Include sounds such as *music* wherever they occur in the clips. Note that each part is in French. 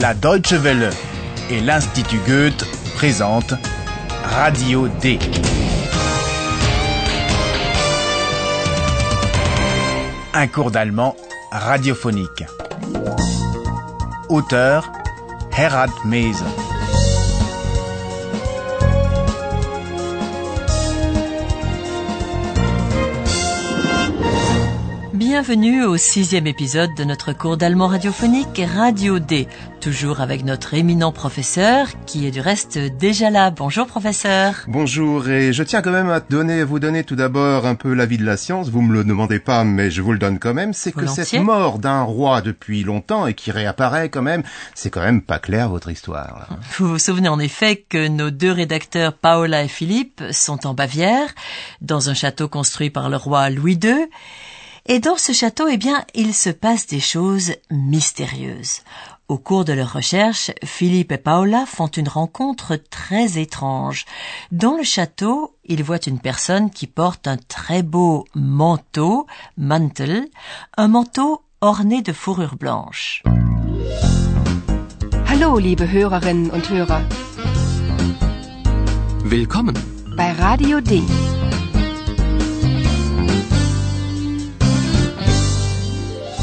La Deutsche Welle et l'Institut Goethe présentent Radio D. Un cours d'allemand radiophonique. Auteur Herald Mese. Bienvenue au sixième épisode de notre cours d'allemand radiophonique Radio D, toujours avec notre éminent professeur qui est du reste déjà là. Bonjour professeur. Bonjour et je tiens quand même à donner, vous donner tout d'abord un peu l'avis de la science. Vous me le demandez pas, mais je vous le donne quand même. C'est que cette mort d'un roi depuis longtemps et qui réapparaît quand même, c'est quand même pas clair votre histoire. là. Vous vous souvenez en effet que nos deux rédacteurs Paola et Philippe sont en Bavière, dans un château construit par le roi Louis II. Et dans ce château, eh bien, il se passe des choses mystérieuses. Au cours de leurs recherches, Philippe et Paola font une rencontre très étrange. Dans le château, ils voient une personne qui porte un très beau manteau, mantel, un manteau orné de fourrure blanche. Hallo, liebe Hörerinnen und Hörer, Willkommen. bei Radio D.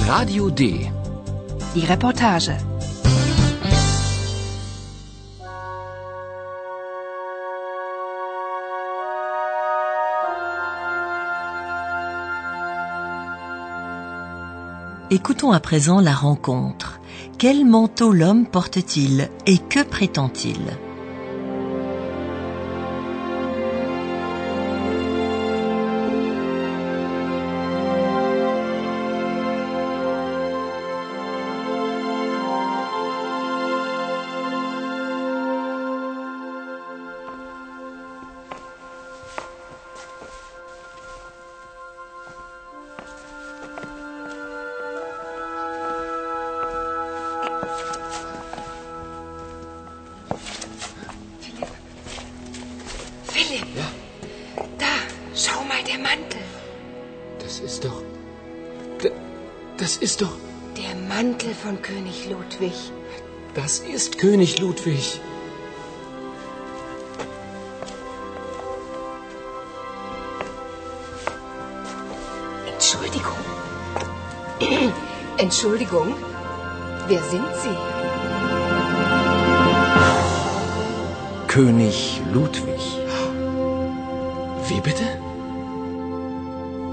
Radio D. Die Reportage. Écoutons à présent la rencontre. Quel manteau l'homme porte-t-il et que prétend-il? Mantel von König Ludwig. Das ist König Ludwig. Entschuldigung. Entschuldigung. Wer sind Sie? König Ludwig. Wie bitte?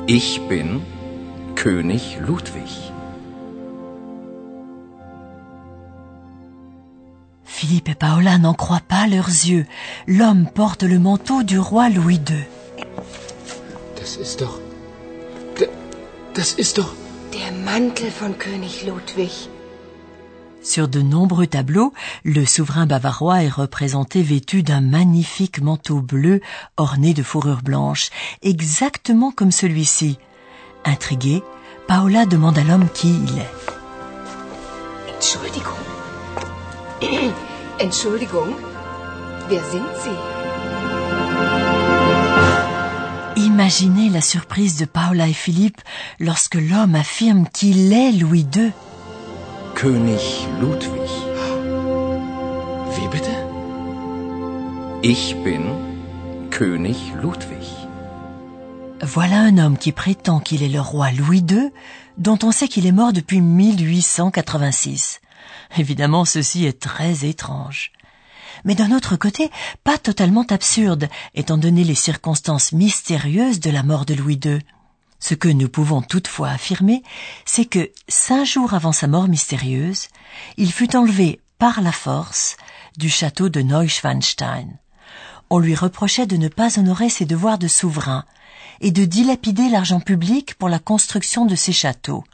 Ich bin König Ludwig. Philippe et Paola n'en croient pas leurs yeux. L'homme porte le manteau du roi Louis II. Das ist doch. Das ist doch. Der Mantel von König Ludwig. Sur de nombreux tableaux, le souverain bavarois est représenté vêtu d'un magnifique manteau bleu orné de fourrure blanche, exactement comme celui-ci. Intriguée, Paola demande à l'homme qui il est. Entschuldigung. Entschuldigung. Wer sind Sie? Imaginez la surprise de Paola et Philippe lorsque l'homme affirme qu'il est Louis II. König Ludwig. Wie bitte? Ich bin König Ludwig. Voilà un homme qui prétend qu'il est le roi Louis II, dont on sait qu'il est mort depuis 1886. Évidemment, ceci est très étrange. Mais d'un autre côté, pas totalement absurde, étant donné les circonstances mystérieuses de la mort de Louis II. Ce que nous pouvons toutefois affirmer, c'est que, cinq jours avant sa mort mystérieuse, il fut enlevé par la force du château de Neuschwanstein. On lui reprochait de ne pas honorer ses devoirs de souverain et de dilapider l'argent public pour la construction de ses châteaux.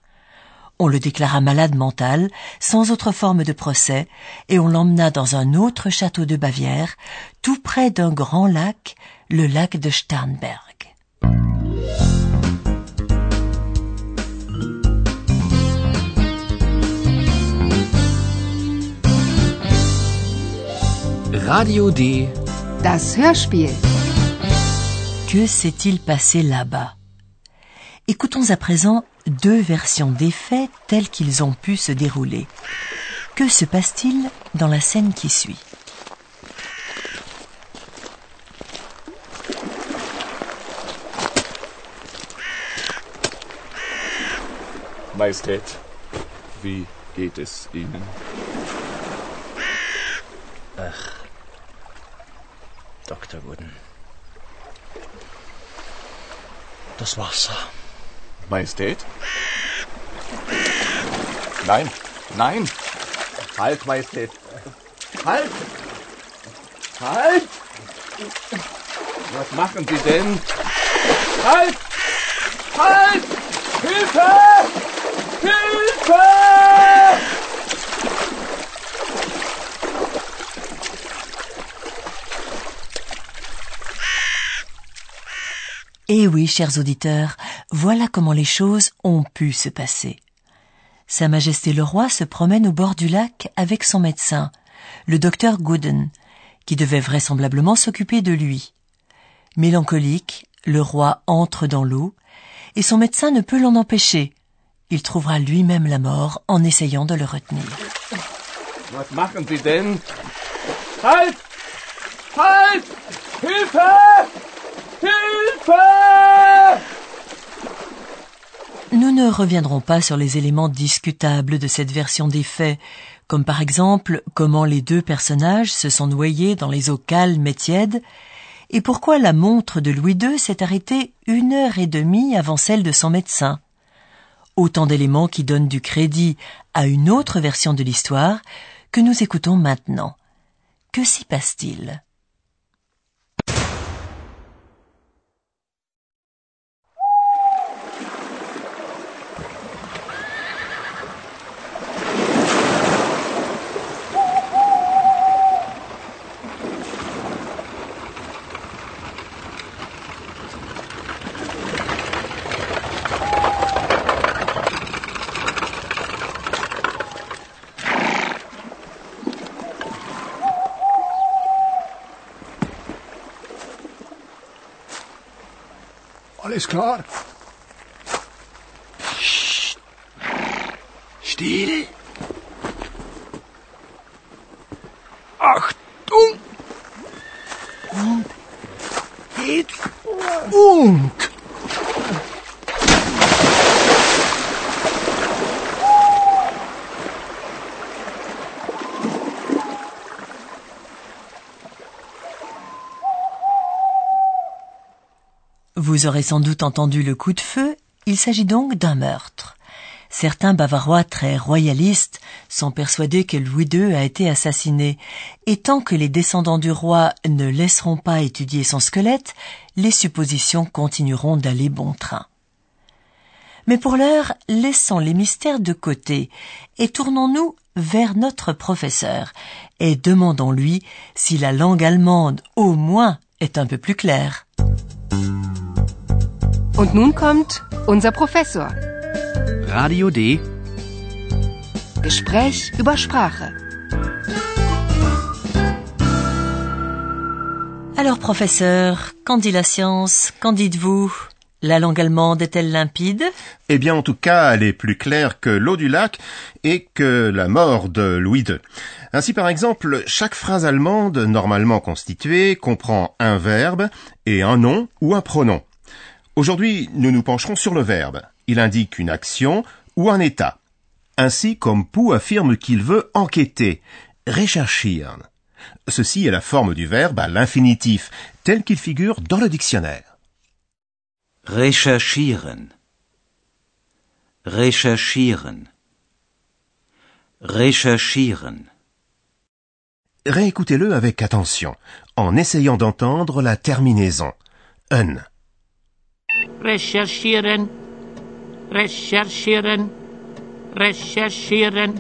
On le déclara malade mental, sans autre forme de procès, et on l'emmena dans un autre château de Bavière, tout près d'un grand lac, le lac de Starnberg. Radio D. Das Hörspiel. Que s'est-il passé là-bas? Écoutons à présent deux versions des faits tels qu'ils ont pu se dérouler. Que se passe-t-il dans la scène qui suit? Majestät, wie geht es Ihnen? Dr. Wooden. Das Wasser. Majestät? Nein, nein! Halt, Majestät! Halt! Halt! Was machen Sie denn? Halt! Halt! Hilfe! Hilfe! Eh oui, chers auditeurs, voilà comment les choses ont pu se passer. Sa Majesté le roi se promène au bord du lac avec son médecin, le docteur Gooden, qui devait vraisemblablement s'occuper de lui. Mélancolique, le roi entre dans l'eau, et son médecin ne peut l'en empêcher. Il trouvera lui-même la mort en essayant de le retenir. Nous ne reviendrons pas sur les éléments discutables de cette version des faits, comme par exemple comment les deux personnages se sont noyés dans les eaux calmes et tièdes, et pourquoi la montre de Louis II s'est arrêtée une heure et demie avant celle de son médecin. Autant d'éléments qui donnent du crédit à une autre version de l'histoire que nous écoutons maintenant. Que s'y passe-t-il? Alles klar? Psst. Still. Achtung! Und jetzt Funk! Vous aurez sans doute entendu le coup de feu, il s'agit donc d'un meurtre. Certains Bavarois très royalistes sont persuadés que Louis II a été assassiné, et tant que les descendants du roi ne laisseront pas étudier son squelette, les suppositions continueront d'aller bon train. Mais pour l'heure, laissons les mystères de côté et tournons-nous vers notre professeur et demandons-lui si la langue allemande, au moins, est un peu plus claire. Und nun kommt unser Professor. Radio D. Gespräch über Sprache. Alors, professeur, qu'en dit la science? Qu'en dites-vous? La langue allemande est-elle limpide? Eh bien, en tout cas, elle est plus claire que l'eau du lac et que la mort de Louis II. Ainsi, par exemple, chaque phrase allemande normalement constituée comprend un verbe et un nom ou un pronom. Aujourd'hui, nous nous pencherons sur le verbe. Il indique une action ou un état. Ainsi, comme Pou affirme qu'il veut enquêter, recherchieren. Ceci est la forme du verbe à l'infinitif, tel qu'il figure dans le dictionnaire. Recherchieren. Recherchieren. Recherchieren. Réécoutez-le avec attention, en essayant d'entendre la terminaison. Un. Recherchieren, recherchieren, recherchieren.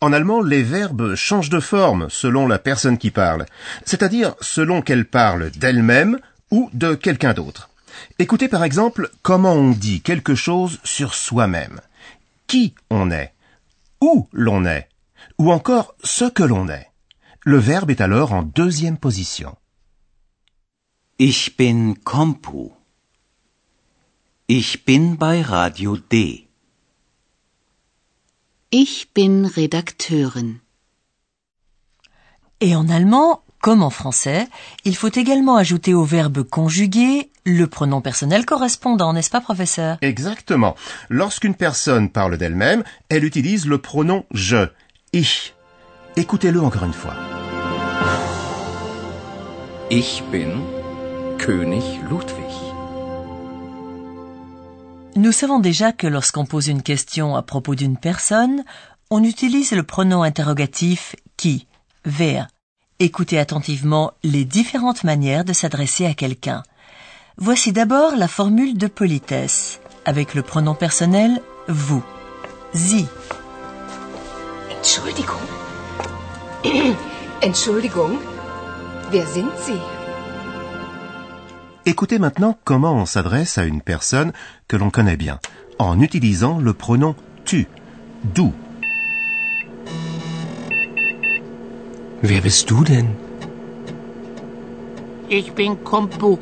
En allemand, les verbes changent de forme selon la personne qui parle, c'est-à-dire selon qu'elle parle d'elle-même ou de quelqu'un d'autre. Écoutez par exemple comment on dit quelque chose sur soi-même, qui on est, où l'on est, ou encore ce que l'on est. Le verbe est alors en deuxième position. Ich bin Kompu. Ich bin bei Radio D. Ich bin Redakteurin. Et en allemand, comme en français, il faut également ajouter au verbe conjugué le pronom personnel correspondant, n'est-ce pas, professeur? Exactement. Lorsqu'une personne parle d'elle-même, elle utilise le pronom je, ich. Écoutez-le encore une fois. Ich bin König Ludwig. Nous savons déjà que lorsqu'on pose une question à propos d'une personne, on utilise le pronom interrogatif qui, wer. Écoutez attentivement les différentes manières de s'adresser à quelqu'un. Voici d'abord la formule de politesse, avec le pronom personnel vous. Sie. Entschuldigung. *clears throat* Entschuldigung. Wer sind Sie? Écoutez maintenant comment on s'adresse à une personne que l'on connaît bien, en utilisant le pronom tu, du. Wer bist du denn? Ich bin Kompu.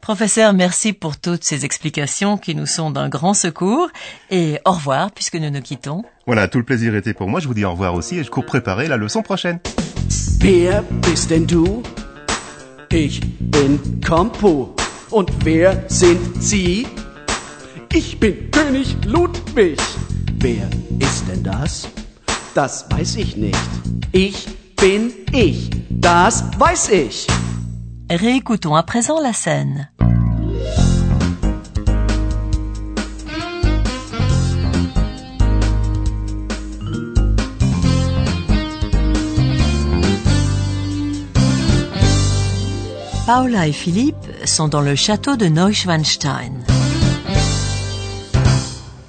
Professeur, merci pour toutes ces explications qui nous sont d'un grand secours et au revoir puisque nous nous quittons. Voilà, tout le plaisir était pour moi. Je vous dis au revoir aussi et je cours préparer la leçon prochaine. Wer bist denn du? Ich bin Kompo. Und wer sind Sie? Ich bin König Ludwig. Wer ist denn das? Das weiß ich nicht. Ich bin ich. Das weiß ich. Réécoutons à présent la scène. Paula et Philippe sont dans le château de Neuschwanstein.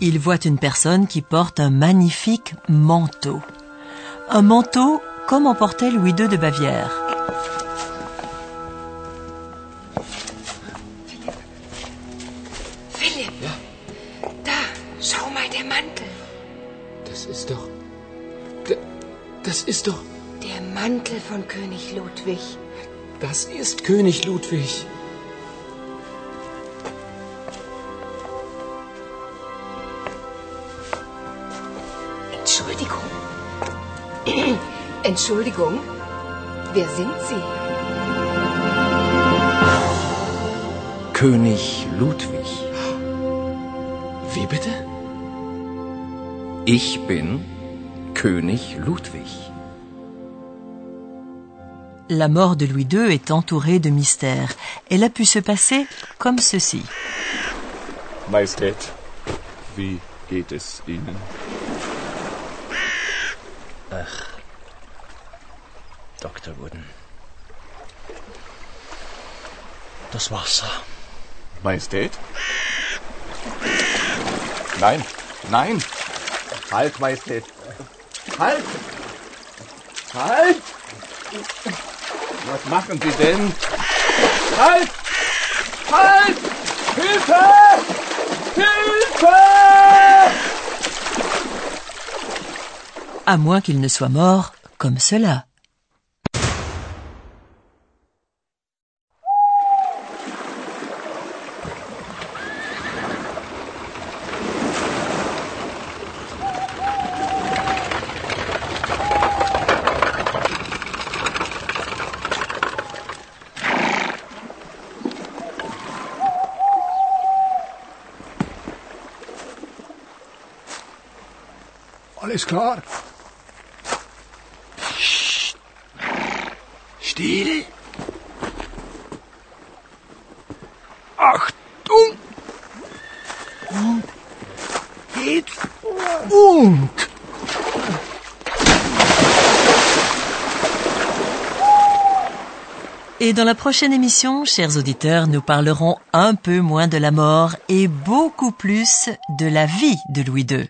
Ils voient une personne qui porte un magnifique manteau. Un manteau comme en portait Louis II de Bavière. Philipp. Da, schau mal, der Mantel. Das ist doch. Das ist doch. Der Mantel von König Ludwig. Das ist König Ludwig. Entschuldigung. Entschuldigung. Wer sind Sie? König Ludwig. Wie bitte? Ich bin König Ludwig. La mort de Louis II est entourée de mystères. Elle a pu se passer comme ceci. Majestät, wie geht es Ihnen? Dr. Wooden. Das Wasser. Majestät? Nein, nein! Halt, Majestät! Halt! Halt! Was machen Sie denn? Halt! Halt! Hilfe! Hilfe! À moins qu'il ne soit mort comme cela. Alles klar? Psst. Still. Achtung! Et dans la prochaine émission, chers auditeurs, nous parlerons un peu moins de la mort et beaucoup plus de la vie de Louis II.